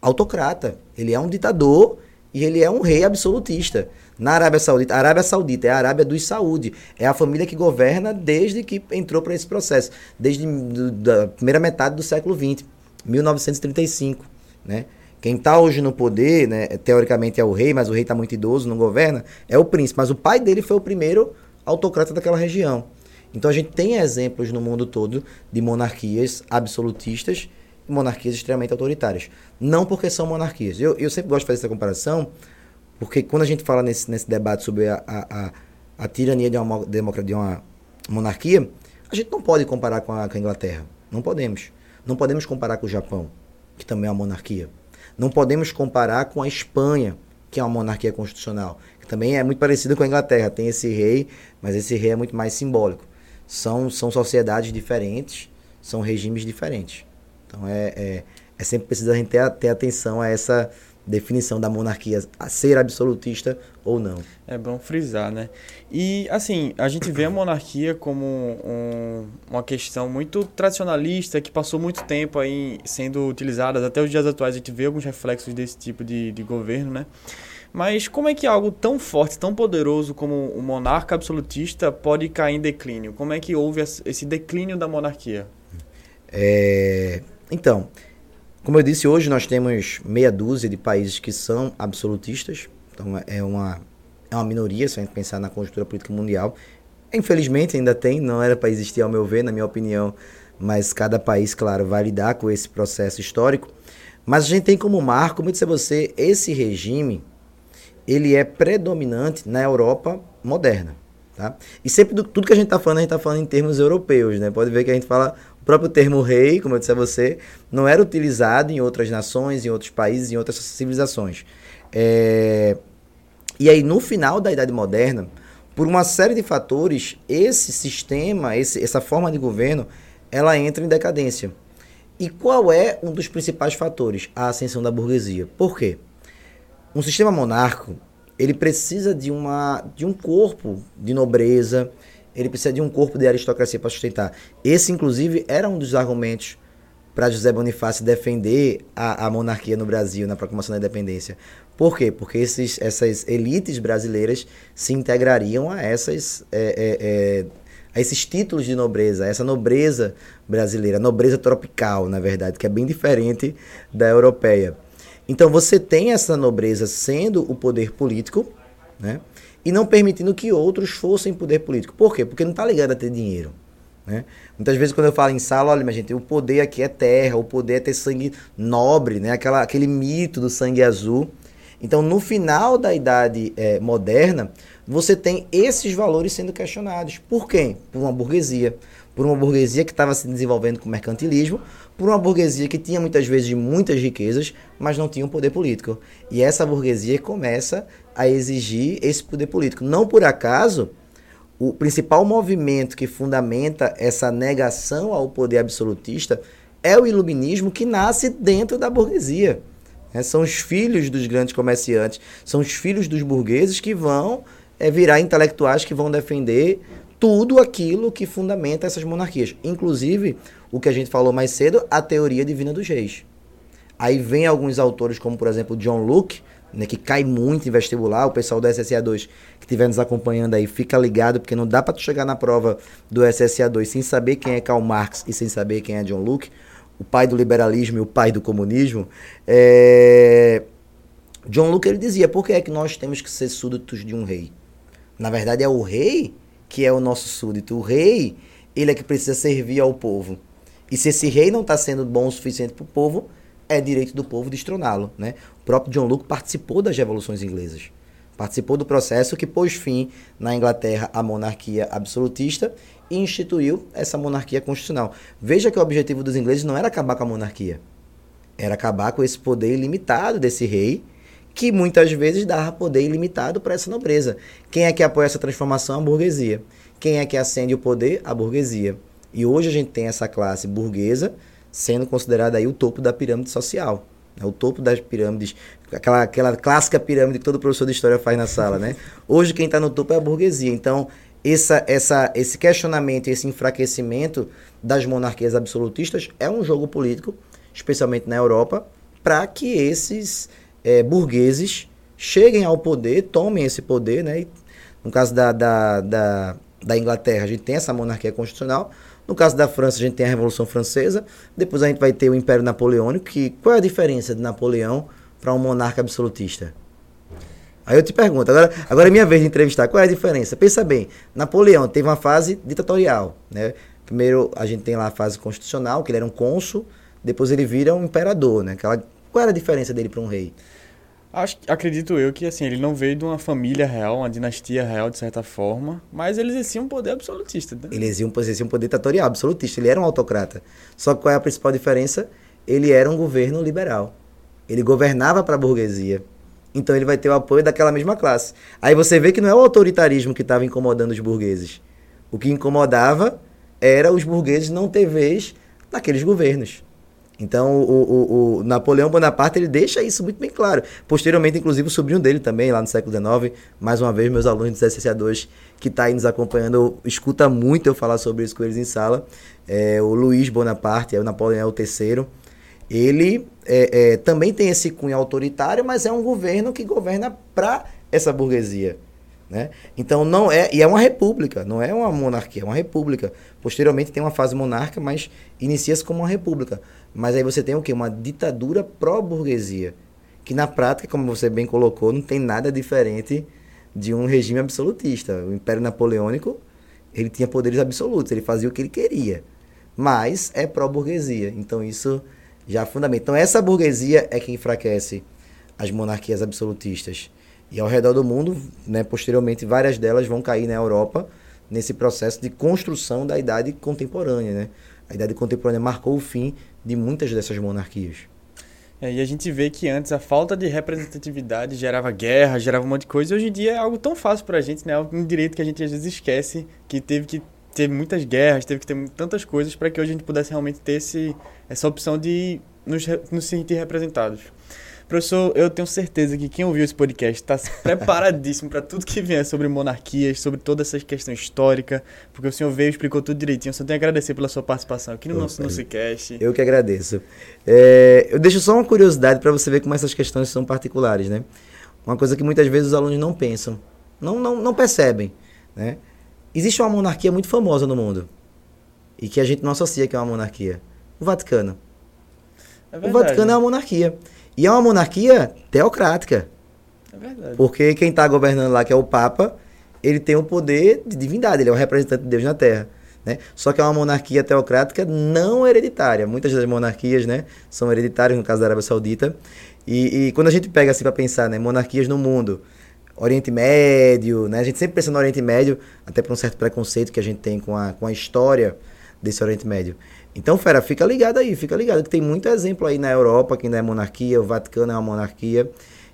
[SPEAKER 2] autocrata. Ele é um ditador e ele é um rei absolutista. Na Arábia Saudita, a Arábia Saudita é a Arábia dos Saúde, é a família que governa desde que entrou para esse processo, desde a primeira metade do século XX, 1935, né? Quem está hoje no poder, né, teoricamente é o rei, mas o rei está muito idoso, não governa, é o príncipe. Mas o pai dele foi o primeiro autocrata daquela região. Então a gente tem exemplos no mundo todo de monarquias absolutistas monarquias extremamente autoritárias. Não porque são monarquias. Eu, eu sempre gosto de fazer essa comparação, porque quando a gente fala nesse, nesse debate sobre a, a, a, a tirania de uma, de uma monarquia, a gente não pode comparar com a, com a Inglaterra. Não podemos. Não podemos comparar com o Japão, que também é uma monarquia. Não podemos comparar com a Espanha, que é uma monarquia constitucional, que também é muito parecida com a Inglaterra. Tem esse rei, mas esse rei é muito mais simbólico. São, são sociedades diferentes, são regimes diferentes. Então é, é, é sempre preciso a gente ter, ter atenção a essa definição da monarquia a ser absolutista ou não.
[SPEAKER 1] É bom frisar, né? E, assim, a gente vê a monarquia como um, uma questão muito tradicionalista, que passou muito tempo aí sendo utilizada, até os dias atuais a gente vê alguns reflexos desse tipo de, de governo, né? Mas como é que algo tão forte, tão poderoso como o monarca absolutista pode cair em declínio? Como é que houve esse declínio da monarquia?
[SPEAKER 2] É... Então, como eu disse, hoje nós temos meia dúzia de países que são absolutistas. Então é uma, é uma minoria, se a gente pensar na conjuntura política mundial. Infelizmente ainda tem, não era para existir ao meu ver, na minha opinião, mas cada país, claro, vai lidar com esse processo histórico. Mas a gente tem como marco, como eu disse a você, esse regime, ele é predominante na Europa moderna. Tá? E sempre do, tudo que a gente está falando, a gente está falando em termos europeus, né? Pode ver que a gente fala próprio termo rei, como eu disse a você, não era utilizado em outras nações, em outros países, em outras civilizações. É... E aí, no final da Idade Moderna, por uma série de fatores, esse sistema, esse, essa forma de governo, ela entra em decadência. E qual é um dos principais fatores? A ascensão da burguesia. Por quê? Um sistema monárquico, ele precisa de, uma, de um corpo de nobreza, ele precisa de um corpo de aristocracia para sustentar. Esse, inclusive, era um dos argumentos para José Bonifácio defender a, a, monarquia no Brasil, na proclamação da independência. Por quê? Porque esses, essas elites brasileiras se integrariam a, essas, é, é, é, a esses títulos de nobreza, a essa nobreza brasileira, nobreza tropical, na verdade, que é bem diferente da europeia. Então você tem essa nobreza sendo o poder político, né? E não permitindo que outros fossem poder político. Por quê? Porque não está ligado a ter dinheiro. Né? Muitas vezes quando eu falo em sala, olha, minha gente, o poder aqui é terra, o poder é ter sangue nobre, né? Aquela, aquele mito do sangue azul. Então, no final da idade é, moderna, você tem esses valores sendo questionados. Por quem? Por uma burguesia. Por uma burguesia que estava se desenvolvendo com mercantilismo, por uma burguesia que tinha muitas vezes muitas riquezas, mas não tinha um poder político. E essa burguesia começa a exigir esse poder político. Não por acaso, o principal movimento que fundamenta essa negação ao poder absolutista é o iluminismo que nasce dentro da burguesia. É, são os filhos dos grandes comerciantes, são os filhos dos burgueses que vão é, virar intelectuais que vão defender tudo aquilo que fundamenta essas monarquias. Inclusive, o que a gente falou mais cedo, a teoria divina dos reis. Aí vem alguns autores, como por exemplo John Locke, né, que cai muito em vestibular, o pessoal do SSA2 que estiver nos acompanhando aí, fica ligado, porque não dá para tu chegar na prova do SSA2 sem saber quem é Karl Marx e sem saber quem é John Locke, o pai do liberalismo e o pai do comunismo. É... John Locke ele dizia, por que é que nós temos que ser súditos de um rei? Na verdade é o rei que é o nosso súdito. O rei, ele é que precisa servir ao povo. E se esse rei não está sendo bom o suficiente para o povo, é direito do povo destroná-lo. Né? O próprio John Locke participou das revoluções inglesas. Participou do processo que pôs fim na Inglaterra à monarquia absolutista e instituiu essa monarquia constitucional. Veja que o objetivo dos ingleses não era acabar com a monarquia, era acabar com esse poder ilimitado desse rei, que muitas vezes dava poder ilimitado para essa nobreza. Quem é que apoia essa transformação? A burguesia. Quem é que acende o poder? A burguesia. E hoje a gente tem essa classe burguesa sendo considerada aí o topo da pirâmide social. Né? O topo das pirâmides, aquela, aquela clássica pirâmide que todo professor de história faz na sala, né? Hoje quem está no topo é a burguesia. Então, essa, essa, esse questionamento, esse enfraquecimento das monarquias absolutistas é um jogo político, especialmente na Europa, para que esses é, burgueses cheguem ao poder, tomem esse poder, né? E, no caso da, da, da, da Inglaterra, a gente tem essa monarquia constitucional. No caso da França, a gente tem a Revolução Francesa. Depois a gente vai ter o Império Napoleônico. Que, qual é a diferença de Napoleão para um monarca absolutista? Aí eu te pergunto, agora, agora é minha vez de entrevistar, qual é a diferença? Pensa bem, Napoleão teve uma fase ditatorial, né? Primeiro a gente tem lá a fase constitucional, que ele era um cônsul, depois ele vira um imperador, né? Aquela, qual era a diferença dele para um rei?
[SPEAKER 1] Acho, acredito eu que assim, ele não veio de uma família real, uma dinastia real, de certa forma, mas ele exercia um poder absolutista. Né?
[SPEAKER 2] Ele exercia um, exercia um poder ditatorial, absolutista. Ele era um autocrata. Só que qual é a principal diferença? Ele era um governo liberal. Ele governava para a burguesia. Então ele vai ter o apoio daquela mesma classe. Aí você vê que não é o autoritarismo que estava incomodando os burgueses. O que incomodava era os burgueses não ter vez naqueles governos. Então, o, o, o, Napoleão Bonaparte ele deixa isso muito bem claro. Posteriormente, inclusive, o sobrinho dele também, lá no século XIX, mais uma vez, meus alunos do SCA2 que está aí nos acompanhando, escuta muito eu falar sobre isso com eles em sala. É, o Luiz Bonaparte, é o Napoleão III ele é, é, também tem esse cunho autoritário, mas é um governo que governa para essa burguesia. Né? Então não é e é uma república, não é uma monarquia, é uma república. Posteriormente tem uma fase monarca, mas inicia-se como uma república. Mas aí você tem o que? Uma ditadura pró-burguesia, que na prática, como você bem colocou, não tem nada diferente de um regime absolutista. O Império Napoleônico ele tinha poderes absolutos, ele fazia o que ele queria, mas é pró-burguesia. Então isso já fundamenta. Então essa burguesia é que enfraquece as monarquias absolutistas. E ao redor do mundo, né, posteriormente, várias delas vão cair na Europa nesse processo de construção da idade contemporânea. Né? A idade contemporânea marcou o fim de muitas dessas monarquias.
[SPEAKER 1] É, e a gente vê que antes a falta de representatividade gerava guerra, gerava um monte de coisa, e hoje em dia é algo tão fácil para a gente, né? É um direito que a gente às vezes esquece, que teve que ter muitas guerras, teve que ter tantas coisas para que hoje a gente pudesse realmente ter esse, essa opção de nos, nos sentir representados. Professor, eu tenho certeza que quem ouviu esse podcast está preparadíssimo para tudo que vier sobre monarquias, sobre toda essa questão histórica, porque o senhor veio e explicou tudo direitinho. Eu só tenho a agradecer pela sua participação aqui no nosso NoCast.
[SPEAKER 2] Eu que agradeço. É, eu deixo só uma curiosidade para você ver como essas questões são particulares, né? Uma coisa que muitas vezes os alunos não pensam, não, não, não percebem, né? Existe uma monarquia muito famosa no mundo e que a gente não associa que é uma monarquia. O Vaticano. É o Vaticano é uma monarquia. E é uma monarquia teocrática. É verdade. Porque quem está governando lá, que é o Papa, ele tem o poder de divindade, ele é o representante de Deus na Terra. Né? Só que é uma monarquia teocrática não hereditária. Muitas das monarquias né, são hereditárias, no caso da Arábia Saudita. E, e quando a gente pega assim para pensar, né, monarquias no mundo, Oriente Médio, né? A gente sempre pensa no Oriente Médio, até por um certo preconceito que a gente tem com a, com a história desse Oriente Médio. Então, fera, fica ligado aí, fica ligado que tem muito exemplo aí na Europa, que ainda é monarquia, o Vaticano é uma monarquia.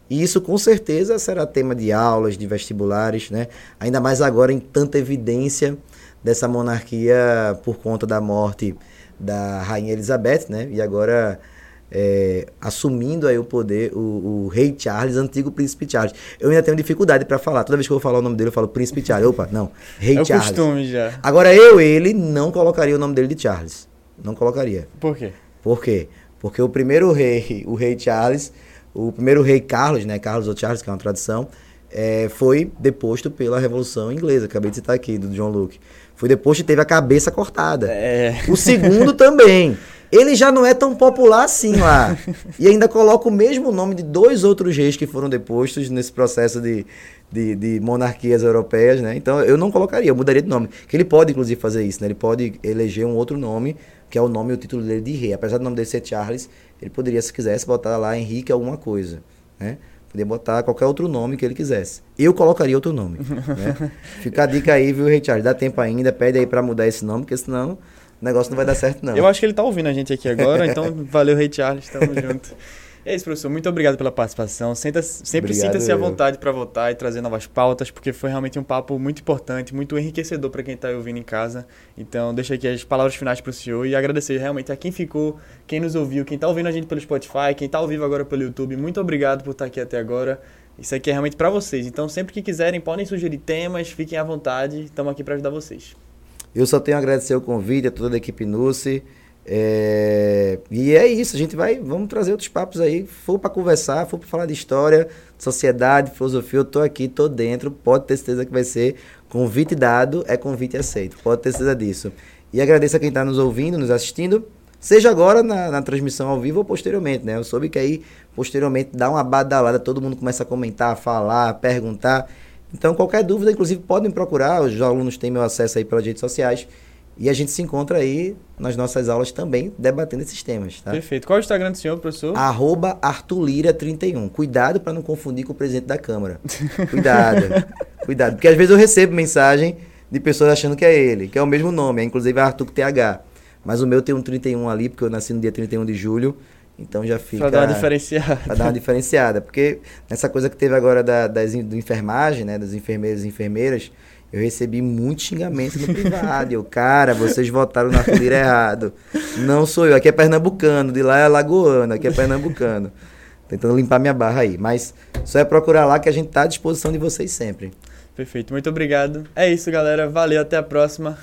[SPEAKER 2] E isso com certeza será tema de aulas, de vestibulares, né? Ainda mais agora em tanta evidência dessa monarquia por conta da morte da rainha Elizabeth, né? E agora é, assumindo aí o poder, o, o, rei Charles, antigo príncipe Charles. Eu ainda tenho dificuldade para falar. Toda vez que eu vou falar o nome dele, eu falo príncipe Charles. Opa, não, rei é Charles.
[SPEAKER 1] costume já.
[SPEAKER 2] Agora eu, ele, não colocaria o nome dele de Charles. Não colocaria.
[SPEAKER 1] Por quê?
[SPEAKER 2] Por quê? Porque o primeiro rei, (laughs) o rei Charles, o primeiro rei Carlos, né, Carlos ou Charles, que é uma tradição, é, foi deposto pela Revolução Inglesa. Acabei de citar aqui, do John Luke. Foi deposto e teve a cabeça cortada. É. O segundo também ele já não é tão popular assim lá. e ainda coloca o mesmo nome de dois outros reis que foram depostos nesse processo de, de, de, monarquias europeias, né? Então eu não colocaria, eu mudaria de nome. Que ele pode, inclusive, fazer isso, né? Ele pode eleger um outro nome, que é o nome e o título dele de rei. Apesar do nome dele ser Charles, ele poderia, se quisesse, botar lá Henrique alguma coisa, né? Podia botar qualquer outro nome que ele quisesse. Eu colocaria outro nome. né? (laughs) Fica a dica aí, viu, Rei Charles? Dá tempo ainda, pede aí para mudar esse nome, porque senão o negócio não vai dar certo, não.
[SPEAKER 1] Eu acho que ele tá ouvindo a gente aqui agora, então (laughs) valeu, Rei Charles, tamo junto. É isso, professor. Muito obrigado pela participação. Senta, sempre sinta-se à vontade para votar e trazer novas pautas, porque foi realmente um papo muito importante, muito enriquecedor para quem está ouvindo em casa. Então, deixa aqui as palavras finais para o senhor e agradecer realmente a quem ficou, quem nos ouviu, quem está ouvindo a gente pelo Spotify, quem está ao vivo agora pelo YouTube. Muito obrigado por estar aqui até agora. Isso aqui é realmente para vocês. Então, sempre que quiserem, podem sugerir temas, fiquem à vontade. Estamos aqui para ajudar vocês.
[SPEAKER 2] Eu só tenho a agradecer o convite a toda a equipe NUSE. É... E é isso, a gente vai, vamos trazer outros papos aí. For para conversar, for para falar de história, sociedade, filosofia, eu tô aqui, tô dentro. Pode ter certeza que vai ser convite dado, é convite aceito. Pode ter certeza disso. E agradeço a quem está nos ouvindo, nos assistindo. Seja agora na, na, transmissão ao vivo ou posteriormente, né? Eu soube que aí, posteriormente, dá uma badalada, todo mundo começa a comentar, falar, perguntar. Então, qualquer dúvida, inclusive, podem procurar. Os alunos têm meu acesso aí pelas redes sociais. E a gente se encontra aí nas nossas aulas também, debatendo esses temas. Tá?
[SPEAKER 1] Perfeito. Qual é o Instagram do senhor, professor?
[SPEAKER 2] Arroba Artulira31. Cuidado para não confundir com o presidente da Câmara. Cuidado. (laughs) Cuidado. Porque às vezes eu recebo mensagem de pessoas achando que é ele, que é o mesmo nome, é inclusive Arthur com TH. Mas o meu tem um 31 ali, porque eu nasci no dia 31 de julho. Então já fica.
[SPEAKER 1] Pra dar uma diferenciada.
[SPEAKER 2] Pra dar uma diferenciada. Porque nessa coisa que teve agora da, das, do enfermagem, né? Das enfermeiras e enfermeiras, eu recebi muito xingamento no privado. eu, cara, vocês votaram na folha errado. Não sou eu, aqui é pernambucano, de lá é lagoano, aqui é pernambucano. Tentando limpar minha barra aí. Mas só é procurar lá que a gente tá à disposição de vocês sempre.
[SPEAKER 1] Perfeito, muito obrigado. É isso, galera. Valeu, até a próxima.